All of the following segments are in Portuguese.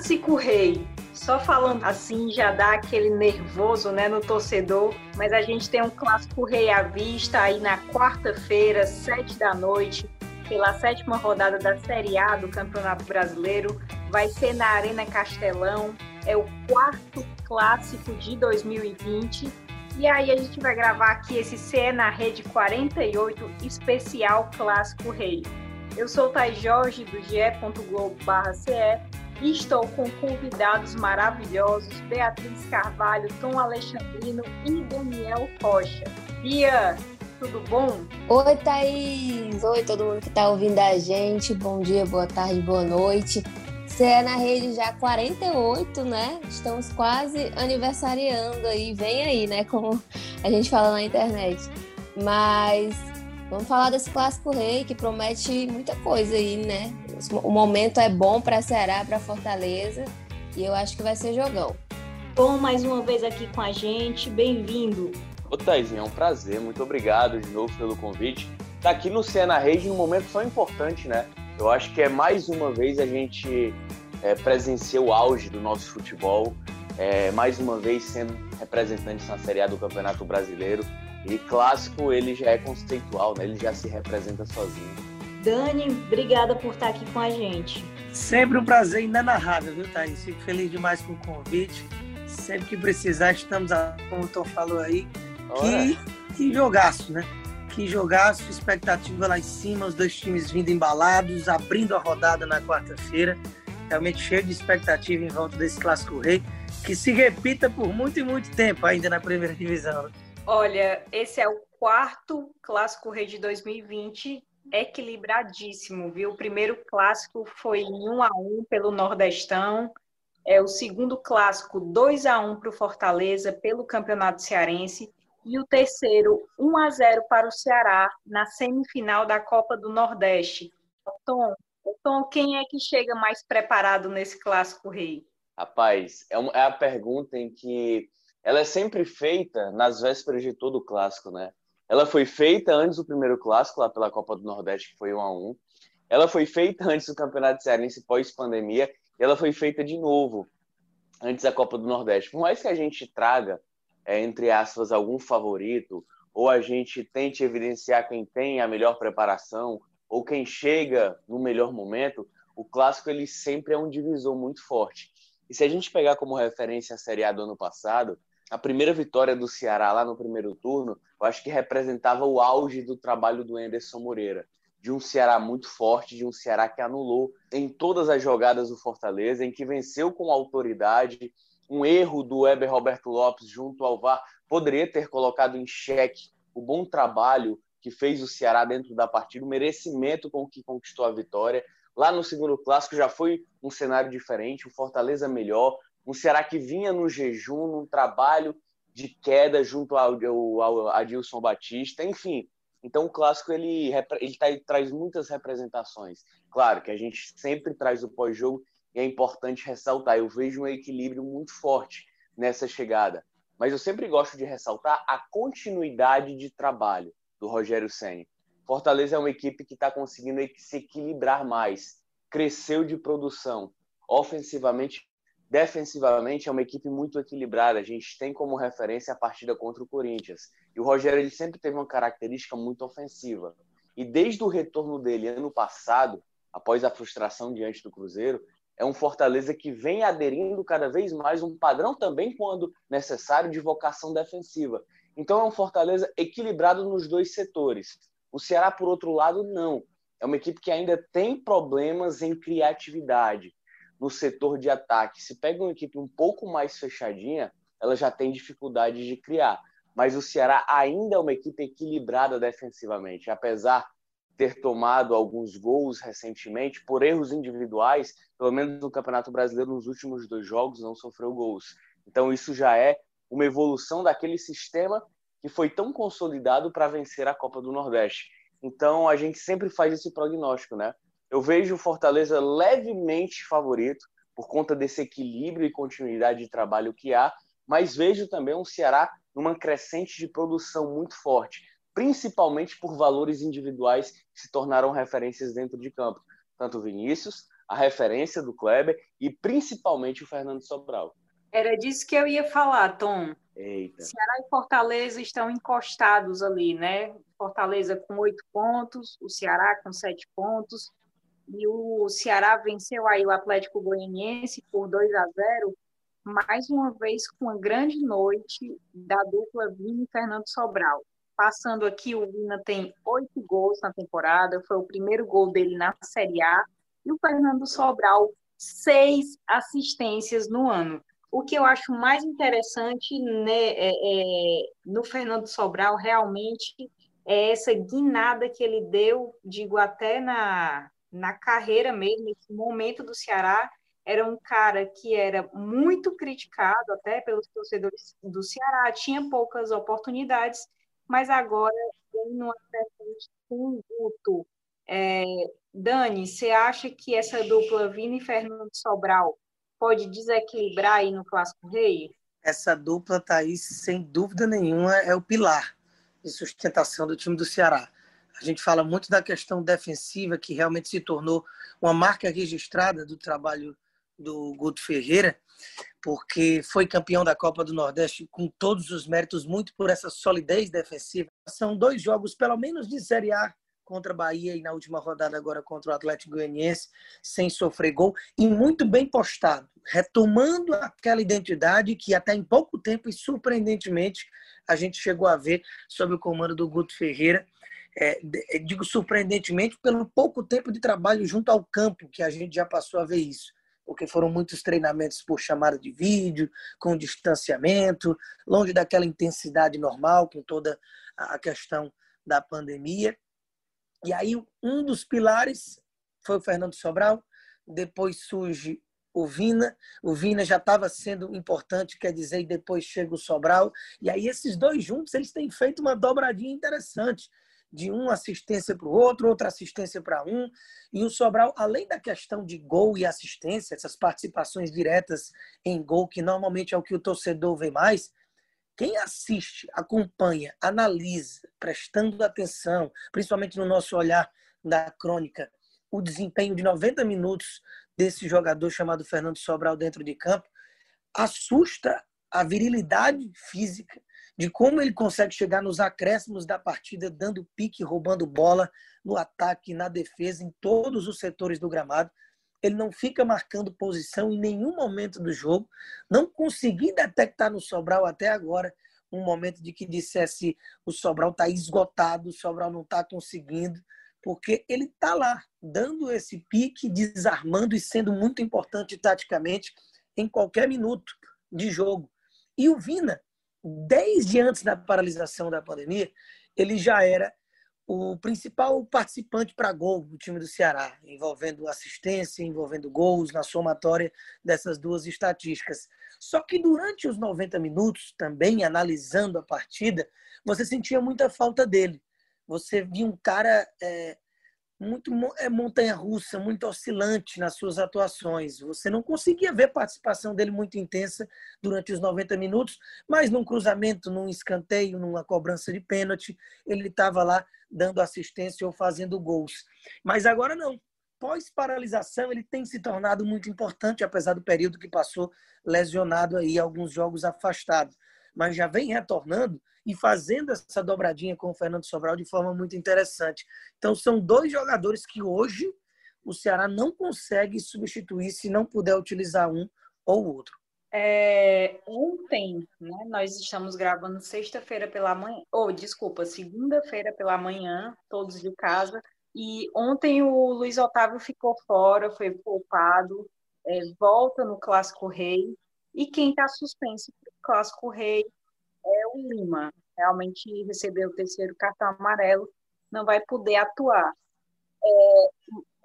Clássico Rei. Só falando assim já dá aquele nervoso, né, no torcedor. Mas a gente tem um Clássico Rei à vista aí na quarta-feira, sete da noite, pela sétima rodada da Série A do Campeonato Brasileiro. Vai ser na Arena Castelão. É o quarto clássico de 2020. E aí a gente vai gravar aqui esse CE na Rede 48 especial Clássico Rei. Eu sou o Thais Jorge, do ge.globo.ce estou com convidados maravilhosos, Beatriz Carvalho, Tom Alexandrino e Daniel Rocha. Bia, tudo bom? Oi, Thaís! Oi, todo mundo que está ouvindo a gente. Bom dia, boa tarde, boa noite. Você é na rede já 48, né? Estamos quase aniversariando aí, vem aí, né? Como a gente fala na internet. Mas Vamos falar desse clássico rei que promete muita coisa aí, né? O momento é bom para Ceará, para Fortaleza e eu acho que vai ser jogão. Bom, mais uma vez aqui com a gente, bem-vindo. Ô Thaisinho, é um prazer, muito obrigado de novo pelo convite. Tá aqui no Cena Rede num momento tão importante, né? Eu acho que é mais uma vez a gente é, presencia o auge do nosso futebol, é, mais uma vez sendo representantes na Série A do Campeonato Brasileiro. E clássico ele já é conceitual, né? Ele já se representa sozinho. Dani, obrigada por estar aqui com a gente. Sempre um prazer inenarrável, viu, Thaís? Fico feliz demais com o convite. Sempre que precisar, estamos, a, como o Tom falou aí. Que, que jogaço, né? Que jogaço, expectativa lá em cima, os dois times vindo embalados, abrindo a rodada na quarta-feira. Realmente cheio de expectativa em volta desse clássico rei, que se repita por muito e muito tempo ainda na primeira divisão. Né? Olha, esse é o quarto Clássico Rei de 2020, equilibradíssimo, viu? O primeiro clássico foi em 1 a 1 pelo Nordestão. É o segundo clássico 2 a 1 para o Fortaleza pelo Campeonato Cearense e o terceiro 1 a 0 para o Ceará na semifinal da Copa do Nordeste. Tom, Tom, quem é que chega mais preparado nesse clássico rei? Rapaz, é, uma, é a pergunta em que ela é sempre feita nas vésperas de todo o clássico, né? Ela foi feita antes do primeiro clássico, lá pela Copa do Nordeste, que foi 1 a 1 Ela foi feita antes do Campeonato Cearense pós-pandemia, e ela foi feita de novo antes da Copa do Nordeste. Por mais que a gente traga, é, entre aspas, algum favorito, ou a gente tente evidenciar quem tem a melhor preparação, ou quem chega no melhor momento, o clássico ele sempre é um divisor muito forte. E se a gente pegar como referência a Série A do ano passado, a primeira vitória do Ceará lá no primeiro turno, eu acho que representava o auge do trabalho do Anderson Moreira. De um Ceará muito forte, de um Ceará que anulou em todas as jogadas do Fortaleza, em que venceu com autoridade. Um erro do Weber Roberto Lopes junto ao VAR poderia ter colocado em xeque o bom trabalho que fez o Ceará dentro da partida, o merecimento com que conquistou a vitória. Lá no segundo clássico já foi um cenário diferente, o Fortaleza melhor, um Ceará que vinha no jejum, num trabalho de queda junto ao, ao Adilson Batista, enfim. Então o clássico ele, ele, tá, traz muitas representações. Claro que a gente sempre traz o pós-jogo e é importante ressaltar. Eu vejo um equilíbrio muito forte nessa chegada, mas eu sempre gosto de ressaltar a continuidade de trabalho do Rogério Ceni. Fortaleza é uma equipe que está conseguindo se equilibrar mais, cresceu de produção, ofensivamente Defensivamente é uma equipe muito equilibrada. A gente tem como referência a partida contra o Corinthians. E o Rogério ele sempre teve uma característica muito ofensiva. E desde o retorno dele ano passado, após a frustração diante do Cruzeiro, é um Fortaleza que vem aderindo cada vez mais um padrão também quando necessário de vocação defensiva. Então é um Fortaleza equilibrado nos dois setores. O Ceará, por outro lado, não. É uma equipe que ainda tem problemas em criatividade no setor de ataque. Se pega uma equipe um pouco mais fechadinha, ela já tem dificuldade de criar. Mas o Ceará ainda é uma equipe equilibrada defensivamente, apesar de ter tomado alguns gols recentemente por erros individuais, pelo menos no Campeonato Brasileiro nos últimos dois jogos não sofreu gols. Então isso já é uma evolução daquele sistema que foi tão consolidado para vencer a Copa do Nordeste. Então a gente sempre faz esse prognóstico, né? Eu vejo o Fortaleza levemente favorito por conta desse equilíbrio e continuidade de trabalho que há, mas vejo também um Ceará numa crescente de produção muito forte, principalmente por valores individuais que se tornaram referências dentro de campo. Tanto Vinícius, a referência do Kleber e principalmente o Fernando Sobral. Era disso que eu ia falar, Tom. Eita. Ceará e Fortaleza estão encostados ali, né? Fortaleza com oito pontos, o Ceará com sete pontos. E o Ceará venceu aí o Atlético Goianiense por 2 a 0 mais uma vez com uma grande noite da dupla Vini e Fernando Sobral. Passando aqui, o Vina tem oito gols na temporada, foi o primeiro gol dele na Série A, e o Fernando Sobral, seis assistências no ano. O que eu acho mais interessante né, é, é, no Fernando Sobral realmente é essa guinada que ele deu, digo, até na, na carreira mesmo, nesse momento do Ceará, era um cara que era muito criticado até pelos torcedores do Ceará, tinha poucas oportunidades, mas agora vem numa crescente com Guto. É, Dani, você acha que essa dupla Vini e Fernando Sobral pode desequilibrar aí no Clássico Rei? Essa dupla tá aí, sem dúvida nenhuma, é o pilar de sustentação do time do Ceará. A gente fala muito da questão defensiva, que realmente se tornou uma marca registrada do trabalho do Guto Ferreira, porque foi campeão da Copa do Nordeste com todos os méritos, muito por essa solidez defensiva. São dois jogos, pelo menos de Série A, contra a Bahia e na última rodada agora contra o Atlético Goianiense, sem sofrer gol e muito bem postado, retomando aquela identidade que até em pouco tempo e surpreendentemente a gente chegou a ver sob o comando do Guto Ferreira. É, digo surpreendentemente pelo pouco tempo de trabalho junto ao campo que a gente já passou a ver isso. Porque foram muitos treinamentos por chamada de vídeo, com distanciamento, longe daquela intensidade normal, com toda a questão da pandemia. E aí, um dos pilares foi o Fernando Sobral, depois surge o Vina, o Vina já estava sendo importante, quer dizer, e depois chega o Sobral, e aí esses dois juntos, eles têm feito uma dobradinha interessante, de uma assistência para o outro, outra assistência para um. E o Sobral, além da questão de gol e assistência, essas participações diretas em gol, que normalmente é o que o torcedor vê mais, quem assiste, acompanha, analisa, prestando atenção, principalmente no nosso olhar da crônica, o desempenho de 90 minutos desse jogador chamado Fernando Sobral dentro de campo, assusta a virilidade física de como ele consegue chegar nos acréscimos da partida, dando pique, roubando bola no ataque, na defesa, em todos os setores do gramado. Ele não fica marcando posição em nenhum momento do jogo. Não consegui detectar no Sobral até agora um momento de que dissesse o Sobral está esgotado, o Sobral não está conseguindo, porque ele está lá, dando esse pique, desarmando e sendo muito importante taticamente em qualquer minuto de jogo. E o Vina, desde antes da paralisação da pandemia, ele já era o principal participante para gol do time do Ceará, envolvendo assistência, envolvendo gols na somatória dessas duas estatísticas. Só que durante os 90 minutos, também analisando a partida, você sentia muita falta dele. Você via um cara é, muito é montanha russa, muito oscilante nas suas atuações. Você não conseguia ver participação dele muito intensa durante os 90 minutos, mas num cruzamento, num escanteio, numa cobrança de pênalti, ele estava lá dando assistência ou fazendo gols. Mas agora não. Pós-paralisação, ele tem se tornado muito importante, apesar do período que passou lesionado aí, alguns jogos afastado. Mas já vem retornando e fazendo essa dobradinha com o Fernando Sobral de forma muito interessante. Então, são dois jogadores que hoje o Ceará não consegue substituir se não puder utilizar um ou outro. É, ontem, né, nós estamos gravando sexta-feira pela manhã, ou oh, desculpa, segunda-feira pela manhã, todos de casa, e ontem o Luiz Otávio ficou fora, foi poupado, é, volta no Clássico Rei, e quem está suspenso Clássico Rei é o Lima. Realmente recebeu o terceiro cartão amarelo, não vai poder atuar. É,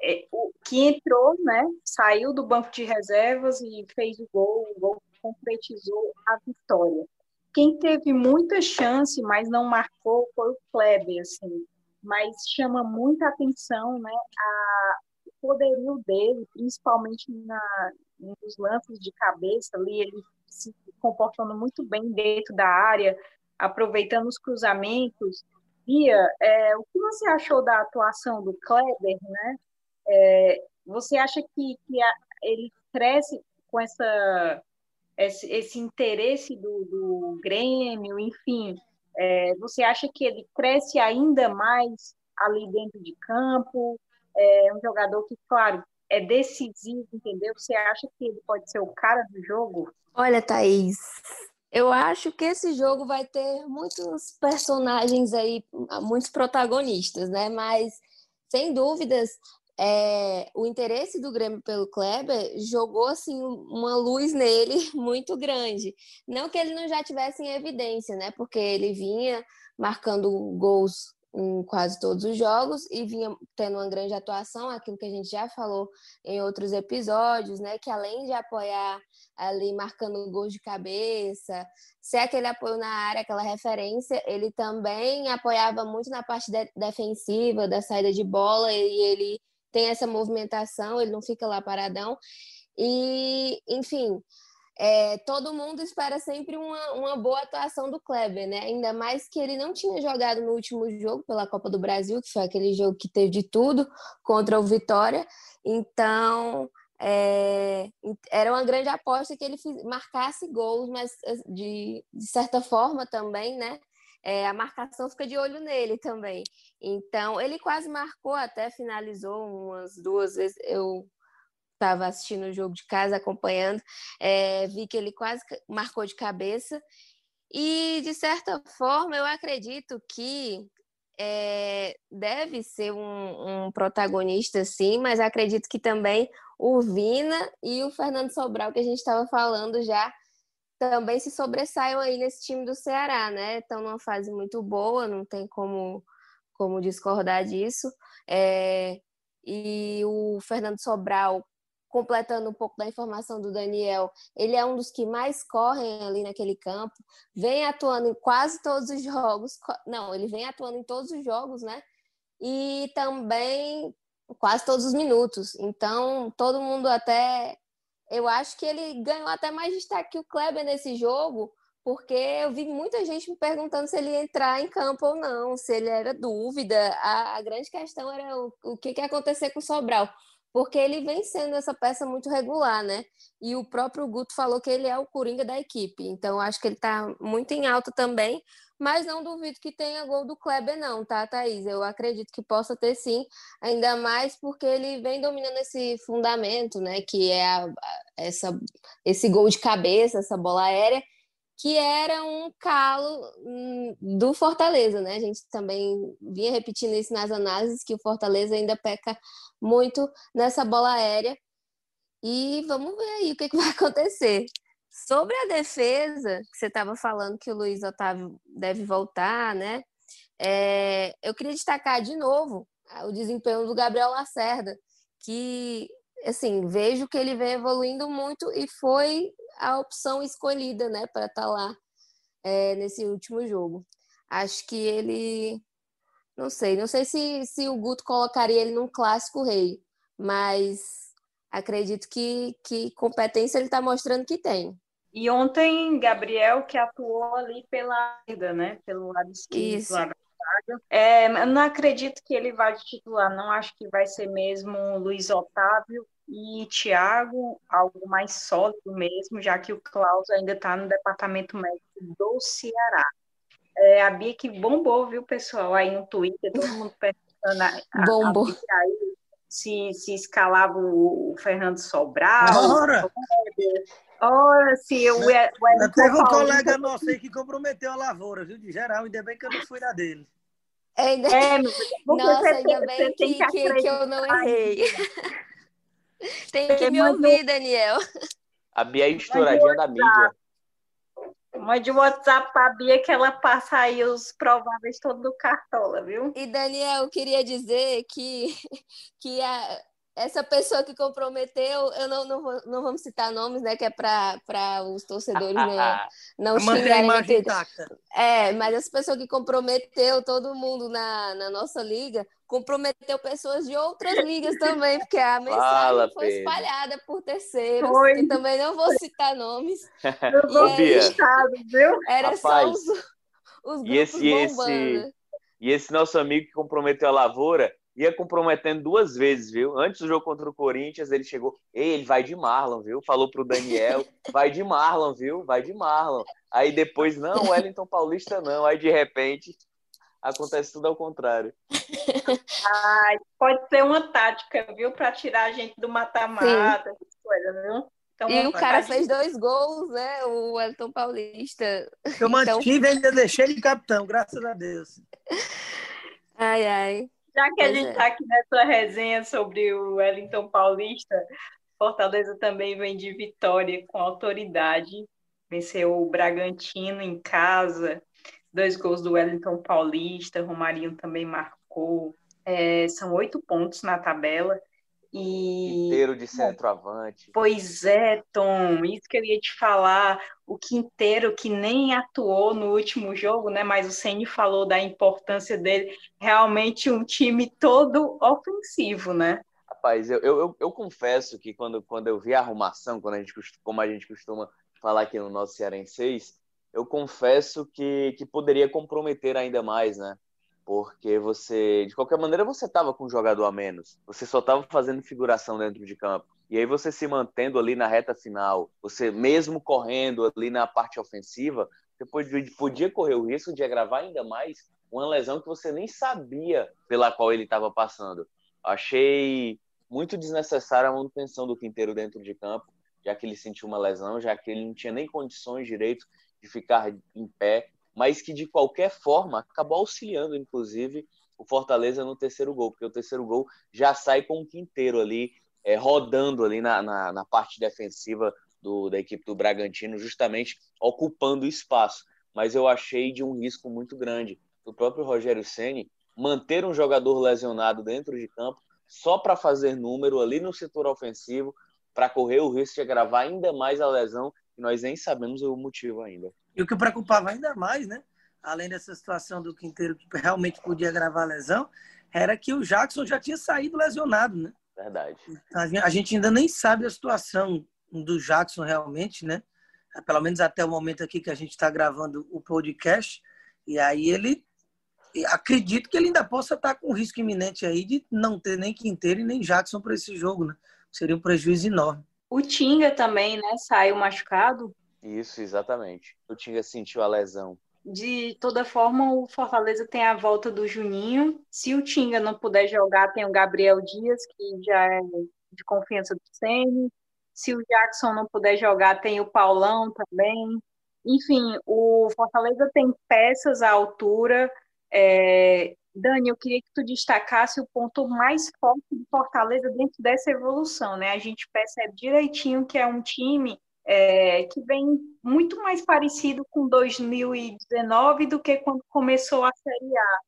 é, o que entrou, né, saiu do banco de reservas e fez o gol, o gol concretizou a vitória. Quem teve muita chance, mas não marcou, foi o Kleber, assim. Mas chama muita atenção, né, a, o poderio dele, principalmente na, nos lances de cabeça ali, ele se comportando muito bem dentro da área, aproveitando os cruzamentos. Bia, é, o que você achou da atuação do Kleber, né? É, você acha que, que a, ele cresce com essa, esse, esse interesse do, do Grêmio, enfim, é, você acha que ele cresce ainda mais ali dentro de campo? É um jogador que, claro, é decisivo, entendeu? Você acha que ele pode ser o cara do jogo? Olha, Thaís, eu acho que esse jogo vai ter muitos personagens aí, muitos protagonistas, né? Mas, sem dúvidas, é, o interesse do Grêmio pelo Kleber jogou assim uma luz nele muito grande. Não que ele não já tivesse em evidência, né? Porque ele vinha marcando gols em quase todos os jogos e vinha tendo uma grande atuação, aquilo que a gente já falou em outros episódios, né? Que além de apoiar ali marcando gols de cabeça, ser aquele apoio na área, aquela referência, ele também apoiava muito na parte de defensiva, da saída de bola, e ele tem essa movimentação, ele não fica lá paradão. E, enfim, é, todo mundo espera sempre uma, uma boa atuação do Kleber, né? Ainda mais que ele não tinha jogado no último jogo pela Copa do Brasil, que foi aquele jogo que teve de tudo contra o Vitória. Então, é, era uma grande aposta que ele marcasse gols, mas de, de certa forma também, né? é, a marcação fica de olho nele também. Então, ele quase marcou, até finalizou umas duas vezes. Eu estava assistindo o jogo de casa, acompanhando, é, vi que ele quase marcou de cabeça. E, de certa forma, eu acredito que é, deve ser um, um, protagonista, sim, mas acredito que também o Vina e o Fernando Sobral, que a gente estava falando já, também se sobressaiam aí nesse time do Ceará, né? Estão numa fase muito boa, não tem como, como discordar disso. É, e o Fernando Sobral, completando um pouco da informação do Daniel, ele é um dos que mais correm ali naquele campo, vem atuando em quase todos os jogos, não, ele vem atuando em todos os jogos, né? E também quase todos os minutos. Então, todo mundo até eu acho que ele ganhou até mais destaque que o Kleber nesse jogo, porque eu vi muita gente me perguntando se ele ia entrar em campo ou não, se ele era dúvida. A, a grande questão era o, o que, que ia acontecer com o Sobral, porque ele vem sendo essa peça muito regular, né? E o próprio Guto falou que ele é o coringa da equipe, então acho que ele está muito em alta também, mas não duvido que tenha gol do Kleber, não, tá, Thaís? Eu acredito que possa ter sim, ainda mais porque ele vem dominando esse fundamento, né? Que é a, essa, esse gol de cabeça, essa bola aérea, que era um calo hum, do Fortaleza, né? A gente também vinha repetindo isso nas análises, que o Fortaleza ainda peca muito nessa bola aérea. E vamos ver aí o que, que vai acontecer. Sobre a defesa, que você estava falando que o Luiz Otávio deve voltar, né? É, eu queria destacar de novo o desempenho do Gabriel Lacerda, que assim vejo que ele vem evoluindo muito e foi a opção escolhida, né, para estar tá lá é, nesse último jogo. Acho que ele, não sei, não sei se, se o Guto colocaria ele num clássico rei, mas acredito que, que competência ele está mostrando que tem. E ontem, Gabriel, que atuou ali pela vida, né? Pelo lado esquerdo. Isso. Lado é, não acredito que ele vá de titular, não acho que vai ser mesmo Luiz Otávio e Thiago, algo mais sólido mesmo, já que o Klaus ainda está no departamento médico do Ceará. É, a Bia que bombou, viu, pessoal, aí no Twitter, todo mundo perguntando a, bombou. A aí, se, se escalava o Fernando Sobral. Ora! Ora, se o, o Teve um colega nosso aí que comprometeu a lavoura, viu? De geral, ainda bem que eu não fui na dele. Ainda... É, Nossa, ainda bem que, que, que, eu não errei. tem que me ouvir, Daniel. A Bia é estouradinha da mídia. Mande o WhatsApp para a Bia que ela passa aí os prováveis todo do Cartola, viu? E, Daniel, eu queria dizer que, que a, essa pessoa que comprometeu, eu não, não, vou, não vamos citar nomes, né? Que é para os torcedores não, não xingarem. É, mas essa pessoa que comprometeu todo mundo na, na nossa liga, comprometeu pessoas de outras ligas também, porque a mensagem Fala, foi Pedro. espalhada por terceiros, foi. e também não vou citar nomes. Eu vou aí, viu? Era Rapaz, só os, os grupos e esse, bombando. Esse, e esse nosso amigo que comprometeu a lavoura ia comprometendo duas vezes, viu? Antes do jogo contra o Corinthians, ele chegou, Ei, ele vai de Marlon, viu? Falou pro Daniel, vai de Marlon, viu? Vai de Marlon. Aí depois, não, Wellington Paulista não. Aí de repente, acontece tudo ao contrário. Ai, pode ser uma tática, viu? Para tirar a gente do mata-mata, coisa, viu? Então, e o cara fez dois gols, né? O Wellington Paulista. Eu mantive então... ainda deixei ele capitão, graças a Deus. Ai, ai. Já que a gente está é. aqui nessa resenha sobre o Wellington Paulista, Fortaleza também vem de vitória com autoridade. Venceu o Bragantino em casa, dois gols do Wellington Paulista, Romarinho também marcou. É, são oito pontos na tabela. E... Inteiro de centroavante. Pois é, Tom, isso que eu ia te falar. O Quinteiro, que nem atuou no último jogo, né? Mas o Ceni falou da importância dele. Realmente um time todo ofensivo, né? Rapaz, eu, eu, eu, confesso que quando, quando eu vi a arrumação, quando a gente, como a gente costuma falar aqui no nosso Cearenseis, eu confesso que, que poderia comprometer ainda mais, né? porque você, de qualquer maneira, você estava com um jogador a menos. Você só estava fazendo figuração dentro de campo. E aí você se mantendo ali na reta final, você mesmo correndo ali na parte ofensiva, você podia correr o risco de agravar ainda mais uma lesão que você nem sabia pela qual ele estava passando. Achei muito desnecessária a manutenção do Quinteiro dentro de campo, já que ele sentiu uma lesão, já que ele não tinha nem condições direito de ficar em pé mas que de qualquer forma acabou auxiliando, inclusive, o Fortaleza no terceiro gol, porque o terceiro gol já sai com o quinteiro ali, é, rodando ali na, na, na, parte defensiva do, da equipe do Bragantino, justamente ocupando espaço. Mas eu achei de um risco muito grande do próprio Rogério Ceni manter um jogador lesionado dentro de campo só para fazer número ali no setor ofensivo, para correr o risco de agravar ainda mais a lesão, e nós nem sabemos o motivo ainda. E o que preocupava ainda mais, né? Além dessa situação do Quinteiro que realmente podia agravar a lesão, era que o Jackson já tinha saído lesionado, né? Verdade. A gente ainda nem sabe a situação do Jackson realmente, né? Pelo menos até o momento aqui que a gente está gravando o podcast. E aí ele acredito que ele ainda possa estar tá com risco iminente aí de não ter nem Quinteiro e nem Jackson para esse jogo, né? Seria um prejuízo enorme. O Tinga também, né? Saiu machucado. Isso, exatamente. O Tinga sentiu a lesão. De toda forma, o Fortaleza tem a volta do Juninho. Se o Tinga não puder jogar, tem o Gabriel Dias, que já é de confiança do Sene. Se o Jackson não puder jogar, tem o Paulão também. Enfim, o Fortaleza tem peças à altura. É... Dani, eu queria que tu destacasse o ponto mais forte do Fortaleza dentro dessa evolução, né? A gente percebe direitinho que é um time é, que vem muito mais parecido com 2019 do que quando começou a Série A.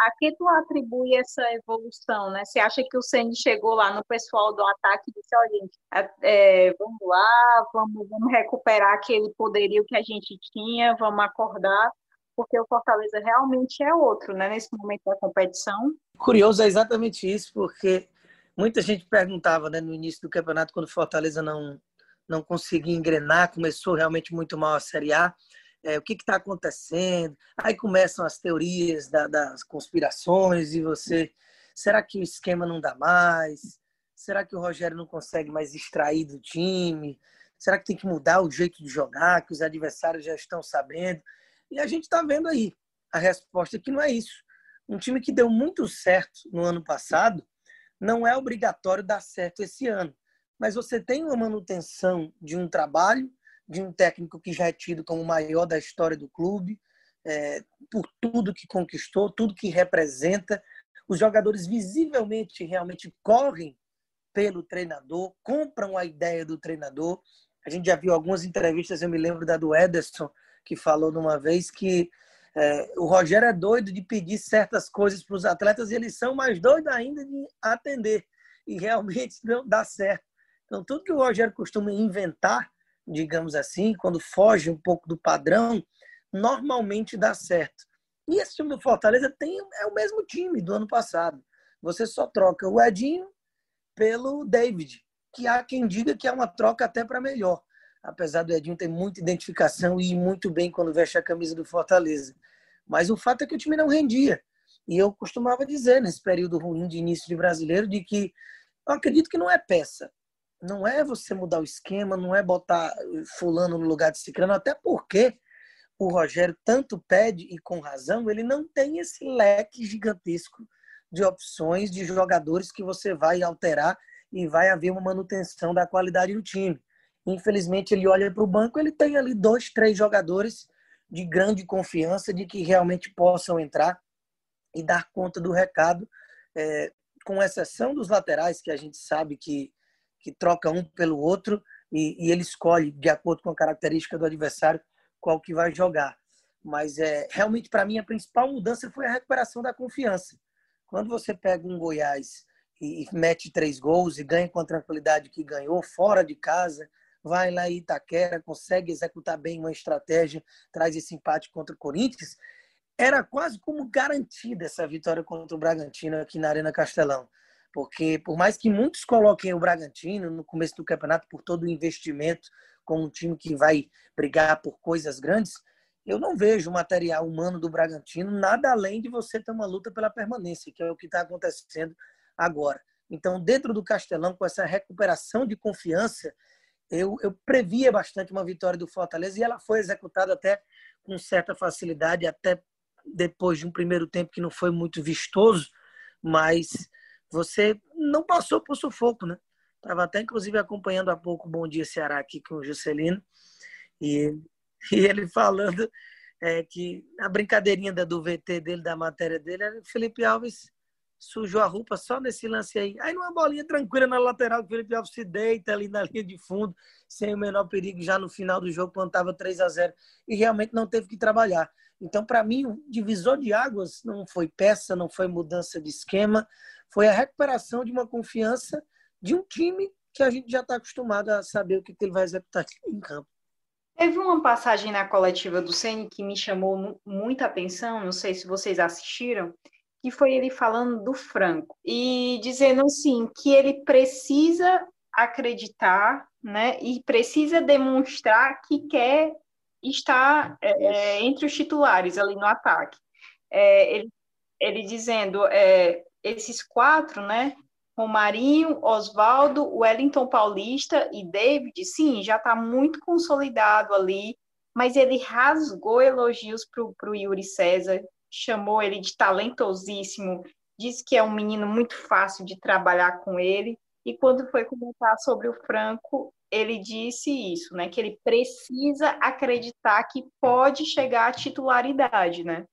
A que tu atribui essa evolução, né? Você acha que o Ceni chegou lá no pessoal do ataque e disse, olha, gente, é, vamos lá, vamos, vamos recuperar aquele poderio que a gente tinha, vamos acordar, porque o Fortaleza realmente é outro, né? Nesse momento da competição. Curioso é exatamente isso, porque muita gente perguntava né, no início do campeonato, quando o Fortaleza não não conseguia engrenar, começou realmente muito mal a Série A. É, o que está acontecendo? Aí começam as teorias da, das conspirações e você, será que o esquema não dá mais? Será que o Rogério não consegue mais extrair do time? Será que tem que mudar o jeito de jogar, que os adversários já estão sabendo? E a gente está vendo aí a resposta que não é isso. Um time que deu muito certo no ano passado não é obrigatório dar certo esse ano mas você tem uma manutenção de um trabalho, de um técnico que já é tido como o maior da história do clube, é, por tudo que conquistou, tudo que representa. Os jogadores visivelmente realmente correm pelo treinador, compram a ideia do treinador. A gente já viu algumas entrevistas, eu me lembro da do Ederson, que falou numa vez que é, o Rogério é doido de pedir certas coisas para os atletas e eles são mais doidos ainda de atender. E realmente não dá certo. Então, tudo que o Rogério costuma inventar, digamos assim, quando foge um pouco do padrão, normalmente dá certo. E esse time do Fortaleza tem, é o mesmo time do ano passado. Você só troca o Edinho pelo David, que há quem diga que é uma troca até para melhor. Apesar do Edinho ter muita identificação e ir muito bem quando veste a camisa do Fortaleza. Mas o fato é que o time não rendia. E eu costumava dizer, nesse período ruim de início de brasileiro, de que eu acredito que não é peça. Não é você mudar o esquema, não é botar fulano no lugar de ciclano, até porque o Rogério tanto pede, e com razão, ele não tem esse leque gigantesco de opções de jogadores que você vai alterar e vai haver uma manutenção da qualidade do time. Infelizmente, ele olha para o banco, ele tem ali dois, três jogadores de grande confiança de que realmente possam entrar e dar conta do recado, é, com exceção dos laterais, que a gente sabe que, que troca um pelo outro e, e ele escolhe, de acordo com a característica do adversário, qual que vai jogar. Mas é realmente, para mim, a principal mudança foi a recuperação da confiança. Quando você pega um Goiás e mete três gols e ganha com a tranquilidade que ganhou, fora de casa, vai lá em Itaquera, consegue executar bem uma estratégia, traz esse empate contra o Corinthians, era quase como garantida essa vitória contra o Bragantino aqui na Arena Castelão. Porque, por mais que muitos coloquem o Bragantino no começo do campeonato por todo o investimento, como um time que vai brigar por coisas grandes, eu não vejo o material humano do Bragantino nada além de você ter uma luta pela permanência, que é o que está acontecendo agora. Então, dentro do Castelão, com essa recuperação de confiança, eu, eu previa bastante uma vitória do Fortaleza e ela foi executada até com certa facilidade, até depois de um primeiro tempo que não foi muito vistoso, mas você não passou por sufoco, né? Estava até, inclusive, acompanhando há pouco o Bom Dia Ceará aqui com o Juscelino, e, e ele falando é, que a brincadeirinha do VT dele, da matéria dele, era Felipe Alves sujou a roupa só nesse lance aí. Aí numa bolinha tranquila na lateral, o Felipe Alves se deita ali na linha de fundo, sem o menor perigo, já no final do jogo, quando estava 3 a 0 e realmente não teve que trabalhar. Então, para mim, o divisor de águas não foi peça, não foi mudança de esquema, foi a recuperação de uma confiança de um time que a gente já está acostumado a saber o que ele vai executar em campo. Teve uma passagem na coletiva do Ceni que me chamou muita atenção, não sei se vocês assistiram, que foi ele falando do Franco e dizendo assim que ele precisa acreditar, né, e precisa demonstrar que quer estar é, é, entre os titulares ali no ataque. É, ele, ele dizendo é, esses quatro, né, Romarinho, Oswaldo, Wellington Paulista e David, sim, já está muito consolidado ali, mas ele rasgou elogios para o Yuri César, chamou ele de talentosíssimo, disse que é um menino muito fácil de trabalhar com ele. E quando foi comentar sobre o Franco, ele disse isso, né? Que ele precisa acreditar que pode chegar à titularidade, né?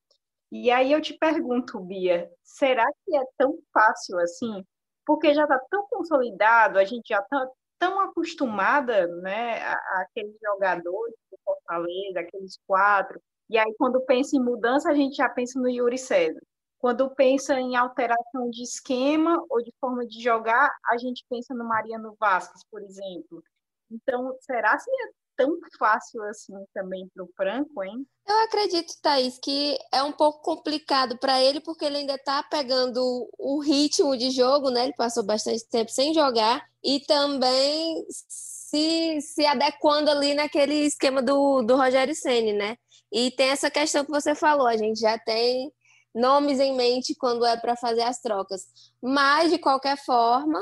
E aí eu te pergunto, Bia, será que é tão fácil assim? Porque já está tão consolidado, a gente já está tão acostumada, né, aqueles jogadores do Fortaleza, aqueles quatro, e aí, quando pensa em mudança, a gente já pensa no Yuri César. Quando pensa em alteração de esquema ou de forma de jogar, a gente pensa no Mariano Vasquez, por exemplo. Então, será que é tão fácil assim também para o Franco, hein? Eu acredito, Thaís, que é um pouco complicado para ele, porque ele ainda está pegando o ritmo de jogo, né? Ele passou bastante tempo sem jogar e também se, se adequando ali naquele esquema do, do Rogério Senni, né? E tem essa questão que você falou, a gente já tem nomes em mente quando é para fazer as trocas. Mas, de qualquer forma,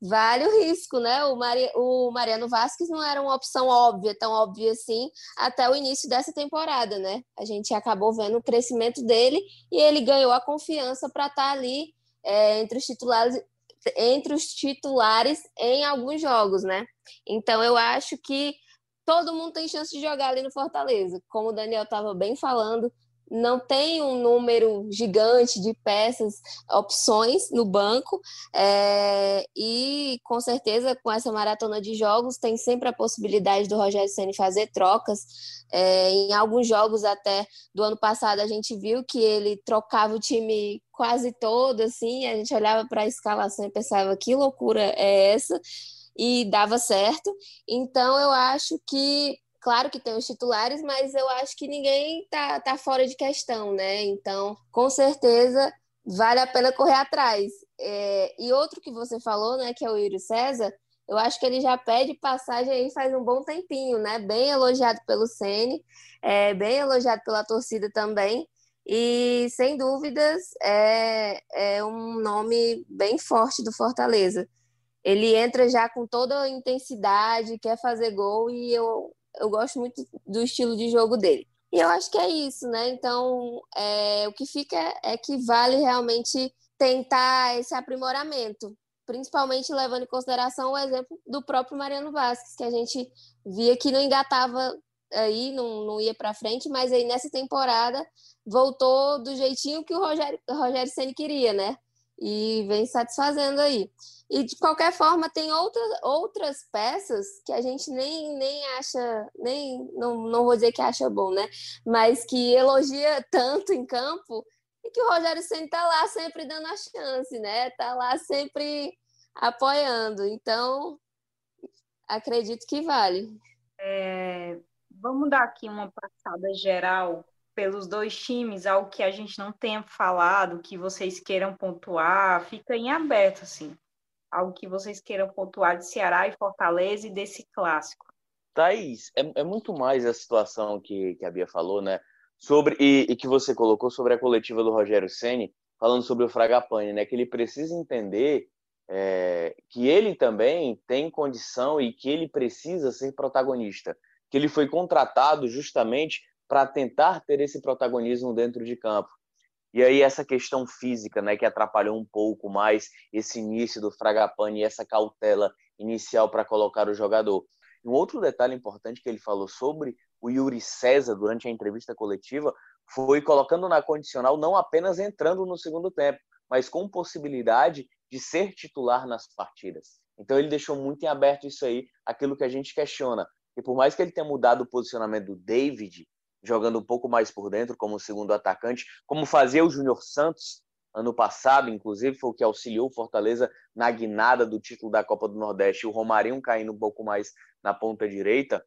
vale o risco, né? O, Mari... o Mariano Vasquez não era uma opção óbvia, tão óbvia assim, até o início dessa temporada, né? A gente acabou vendo o crescimento dele e ele ganhou a confiança para estar tá ali é, entre os titulares entre os titulares em alguns jogos, né? Então eu acho que todo mundo tem chance de jogar ali no Fortaleza. Como o Daniel estava bem falando, não tem um número gigante de peças, opções no banco, é, e com certeza com essa maratona de jogos tem sempre a possibilidade do Rogério Ceni fazer trocas. É, em alguns jogos até do ano passado a gente viu que ele trocava o time quase todo, assim, a gente olhava para a escalação e pensava que loucura é essa e dava certo. Então eu acho que, claro que tem os titulares, mas eu acho que ninguém tá, tá fora de questão, né? Então, com certeza vale a pena correr atrás. É, e outro que você falou, né, que é o Yuri César, eu acho que ele já pede passagem aí faz um bom tempinho, né? Bem elogiado pelo Ceni, é, bem elogiado pela torcida também. E, sem dúvidas, é, é um nome bem forte do Fortaleza. Ele entra já com toda a intensidade, quer fazer gol e eu, eu gosto muito do estilo de jogo dele. E eu acho que é isso, né? Então, é, o que fica é que vale realmente tentar esse aprimoramento, principalmente levando em consideração o exemplo do próprio Mariano Vasquez, que a gente via que não engatava aí, não, não ia para frente, mas aí nessa temporada voltou do jeitinho que o Rogério, o Rogério Ceni queria, né? E vem satisfazendo aí. E de qualquer forma, tem outras, outras peças que a gente nem, nem acha, nem não, não vou dizer que acha bom, né? Mas que elogia tanto em campo e que o Rogério Ceni tá lá sempre dando a chance, né? Tá lá sempre apoiando. Então, acredito que vale. É, vamos dar aqui uma passada geral pelos dois times, algo que a gente não tenha falado, que vocês queiram pontuar, fica em aberto, assim algo que vocês queiram pontuar de Ceará e Fortaleza e desse clássico. Thaís, é, é muito mais a situação que, que a Bia falou, né? Sobre, e, e que você colocou sobre a coletiva do Rogério Ceni falando sobre o Fragapane, né? Que ele precisa entender é, que ele também tem condição e que ele precisa ser protagonista. Que ele foi contratado justamente para tentar ter esse protagonismo dentro de campo. E aí essa questão física, né, que atrapalhou um pouco mais esse início do Fragapane e essa cautela inicial para colocar o jogador. Um outro detalhe importante que ele falou sobre o Yuri César durante a entrevista coletiva foi colocando na condicional não apenas entrando no segundo tempo, mas com possibilidade de ser titular nas partidas. Então ele deixou muito em aberto isso aí, aquilo que a gente questiona. E por mais que ele tenha mudado o posicionamento do David, jogando um pouco mais por dentro como segundo atacante, como fazia o Júnior Santos ano passado, inclusive, foi o que auxiliou o Fortaleza na guinada do título da Copa do Nordeste, o Romarinho caindo um pouco mais na ponta direita,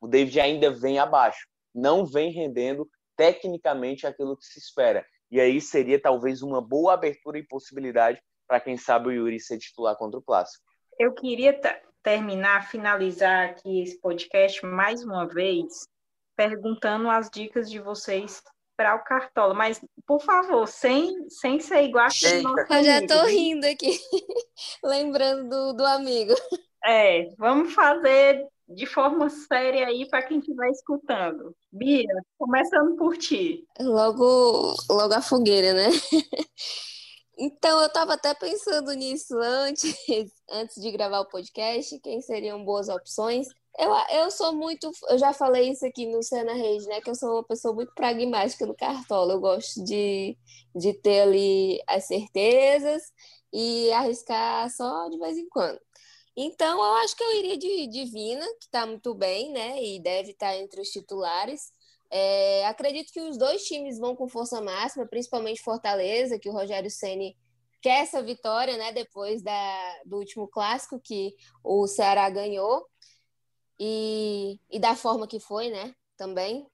o David ainda vem abaixo, não vem rendendo tecnicamente aquilo que se espera. E aí seria talvez uma boa abertura e possibilidade para quem sabe o Yuri ser titular contra o Clássico. Eu queria terminar, finalizar aqui esse podcast mais uma vez perguntando as dicas de vocês para o Cartola. Mas, por favor, sem, sem ser igual a Eu já estou rindo aqui, lembrando do, do amigo. É, vamos fazer de forma séria aí para quem estiver escutando. Bia, começando por ti. Logo, logo a fogueira, né? Então, eu estava até pensando nisso antes, antes de gravar o podcast, quem seriam boas opções. Eu, eu sou muito. Eu já falei isso aqui no Cena Rede, né? Que eu sou uma pessoa muito pragmática no Cartola. Eu gosto de, de ter ali as certezas e arriscar só de vez em quando. Então, eu acho que eu iria de Divina, que está muito bem, né? E deve estar tá entre os titulares. É, acredito que os dois times vão com força máxima, principalmente Fortaleza, que o Rogério Ceni quer essa vitória, né? Depois da, do último clássico que o Ceará ganhou e, e da forma que foi, né? Também.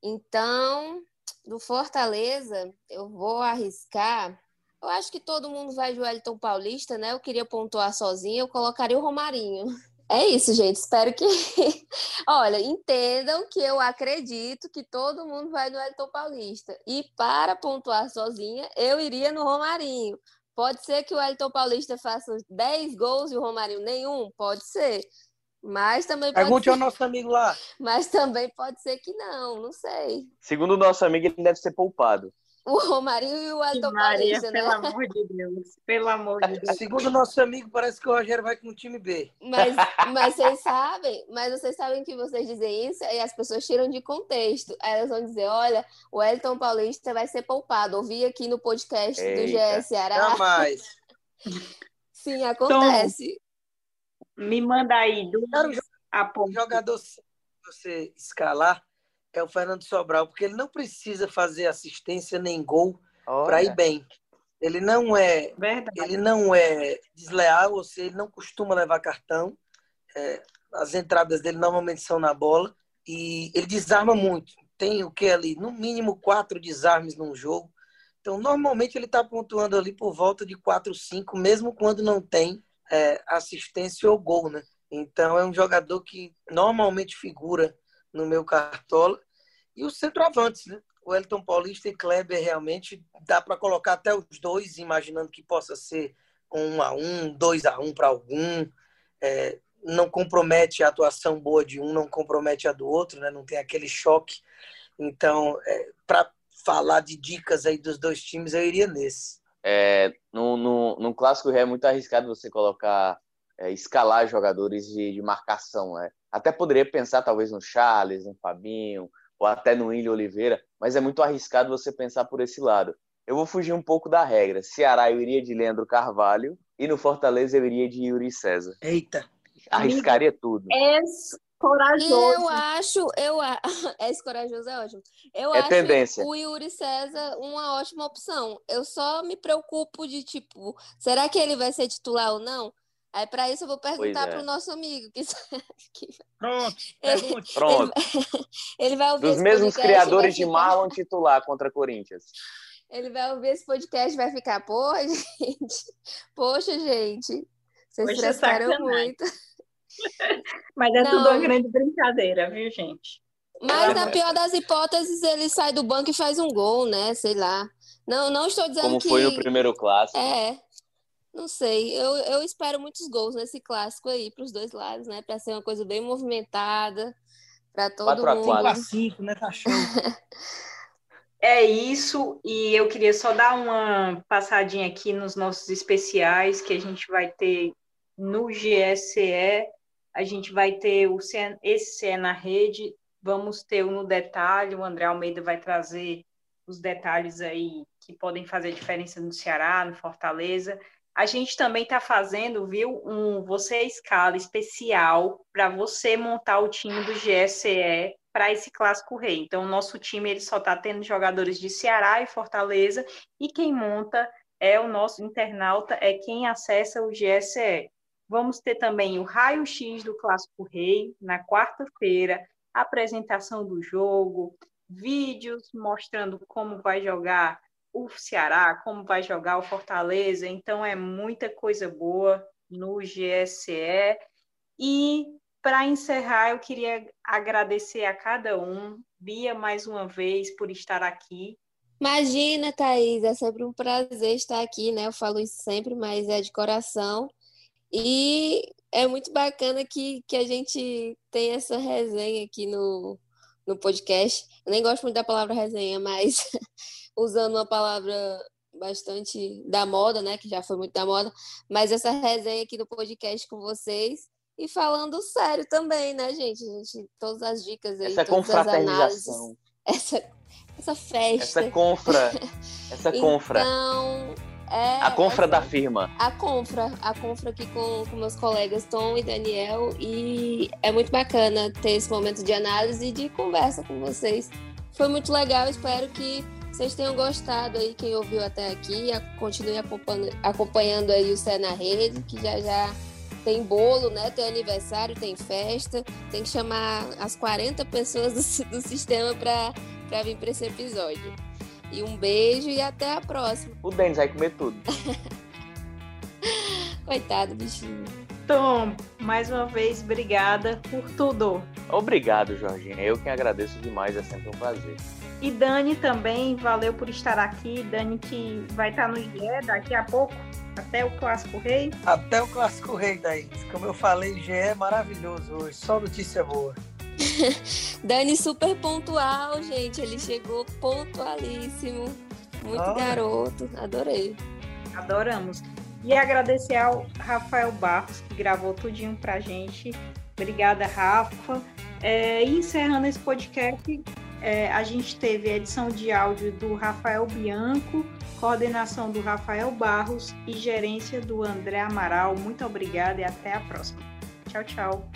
Então, do Fortaleza, eu vou arriscar. Eu acho que todo mundo vai de Wellington Paulista, né? Eu queria pontuar sozinha, eu colocaria o Romarinho. É isso, gente. Espero que. Olha, entendam que eu acredito que todo mundo vai no Wellington Paulista. E para pontuar sozinha, eu iria no Romarinho. Pode ser que o Wellington Paulista faça 10 gols e o Romarinho nenhum? Pode ser. Mas também pode Pergunte ser... ao nosso amigo lá. Mas também pode ser que não, não sei. Segundo o nosso amigo, ele deve ser poupado. O Romarinho e o Elton Maria, Paulista, né? Pelo amor de Deus. Pelo amor de Deus. Segundo o nosso amigo, parece que o Rogério vai com o time B. Mas, mas vocês sabem, mas vocês sabem que vocês dizem isso e as pessoas tiram de contexto. Aí elas vão dizer, olha, o Elton Paulista vai ser poupado. Ouvi aqui no podcast Eita. do GS Ceará. Jamais. Sim, acontece. Me manda aí duas O jogador você escalar é o Fernando Sobral, porque ele não precisa fazer assistência nem gol para ir bem. Ele não é, Verdade. ele não é desleal, ou seja, ele não costuma levar cartão. É, as entradas dele normalmente são na bola e ele desarma muito. Tem o que ali, no mínimo quatro desarmes num jogo. Então, normalmente ele está pontuando ali por volta de 4, 5, mesmo quando não tem é, assistência ou gol, né? Então é um jogador que normalmente figura no meu cartola. E os centroavantes, né? o Elton Paulista e Kleber realmente dá para colocar até os dois, imaginando que possa ser um a um, dois a um para algum. É, não compromete a atuação boa de um, não compromete a do outro, né? não tem aquele choque. Então, é, para falar de dicas aí dos dois times, eu iria nesse. É, no, no, no clássico é muito arriscado você colocar, é, escalar jogadores de, de marcação, né? Até poderia pensar talvez no Charles, no Fabinho, ou até no William Oliveira, mas é muito arriscado você pensar por esse lado. Eu vou fugir um pouco da regra. Ceará eu iria de Leandro Carvalho e no Fortaleza eu iria de Yuri César. Eita! Arriscaria tudo. É corajoso. Eu acho, eu esse corajoso é ótimo. Eu é acho tendência. o Yuri César uma ótima opção. Eu só me preocupo de tipo, será que ele vai ser titular ou não? Aí para isso eu vou perguntar é. para o nosso amigo que, que... pronto, ele, pronto. Ele, vai ouvir dos mesmos criadores de Marlon titular contra Corinthians. Ele vai ouvir esse podcast e vai ficar, pô, gente, poxa, gente, vocês Poxa, muito. Mas é Não. tudo uma grande brincadeira, viu, gente? Mas na pior das hipóteses, ele sai do banco e faz um gol, né? Sei lá. Não, não estou dizendo Como que... foi no primeiro clássico. É. Não sei. Eu, eu espero muitos gols nesse clássico aí, para os dois lados, né? Para ser uma coisa bem movimentada, para todo 4 mundo. 4 a 5, né? Tá show. É isso, e eu queria só dar uma passadinha aqui nos nossos especiais que a gente vai ter no GSE, a gente vai ter o CE, esse CE na rede, vamos ter o no detalhe, o André Almeida vai trazer os detalhes aí que podem fazer diferença no Ceará, no Fortaleza. A gente também está fazendo, viu, um Você Escala especial para você montar o time do GSE para esse clássico rei. Então, o nosso time ele só está tendo jogadores de Ceará e Fortaleza, e quem monta é o nosso internauta, é quem acessa o GSE. Vamos ter também o raio-x do clássico rei na quarta-feira, apresentação do jogo, vídeos mostrando como vai jogar o Ceará, como vai jogar o Fortaleza. Então, é muita coisa boa no GSE. E para encerrar, eu queria agradecer a cada um, Bia, mais uma vez, por estar aqui. Imagina, Thaís, é sempre um prazer estar aqui, né? Eu falo isso sempre, mas é de coração. E é muito bacana que, que a gente tem essa resenha aqui no, no podcast. Eu nem gosto muito da palavra resenha, mas usando uma palavra bastante da moda, né? Que já foi muito da moda, mas essa resenha aqui no podcast com vocês e falando sério também, né, gente? A gente todas as dicas aí, essa todas as análises, essa, essa festa. Essa confra. Essa confra. Então, é, a confra da firma. A confra, a confra aqui com, com meus colegas Tom e Daniel. E é muito bacana ter esse momento de análise e de conversa com vocês. Foi muito legal, espero que vocês tenham gostado aí, quem ouviu até aqui. Continue acompanhando, acompanhando aí o Cé na Rede, que já já tem bolo, né? Tem aniversário, tem festa. Tem que chamar as 40 pessoas do, do sistema para vir para esse episódio. E um beijo e até a próxima. O Denis vai comer tudo. Coitado, bichinho. Tom, mais uma vez, obrigada por tudo. Obrigado, Jorginho. Eu que agradeço demais, é sempre um prazer. E Dani também, valeu por estar aqui. Dani que vai estar no GE daqui a pouco, até o Clássico Rei. Até o Clássico Rei, daí. Como eu falei, GE é maravilhoso hoje, só notícia boa. Dani super pontual, gente. Ele chegou pontualíssimo. Muito oh. garoto. Adorei. Adoramos. E agradecer ao Rafael Barros, que gravou tudinho pra gente. Obrigada, Rafa. É, e encerrando esse podcast, é, a gente teve a edição de áudio do Rafael Bianco, coordenação do Rafael Barros e gerência do André Amaral. Muito obrigada e até a próxima. Tchau, tchau.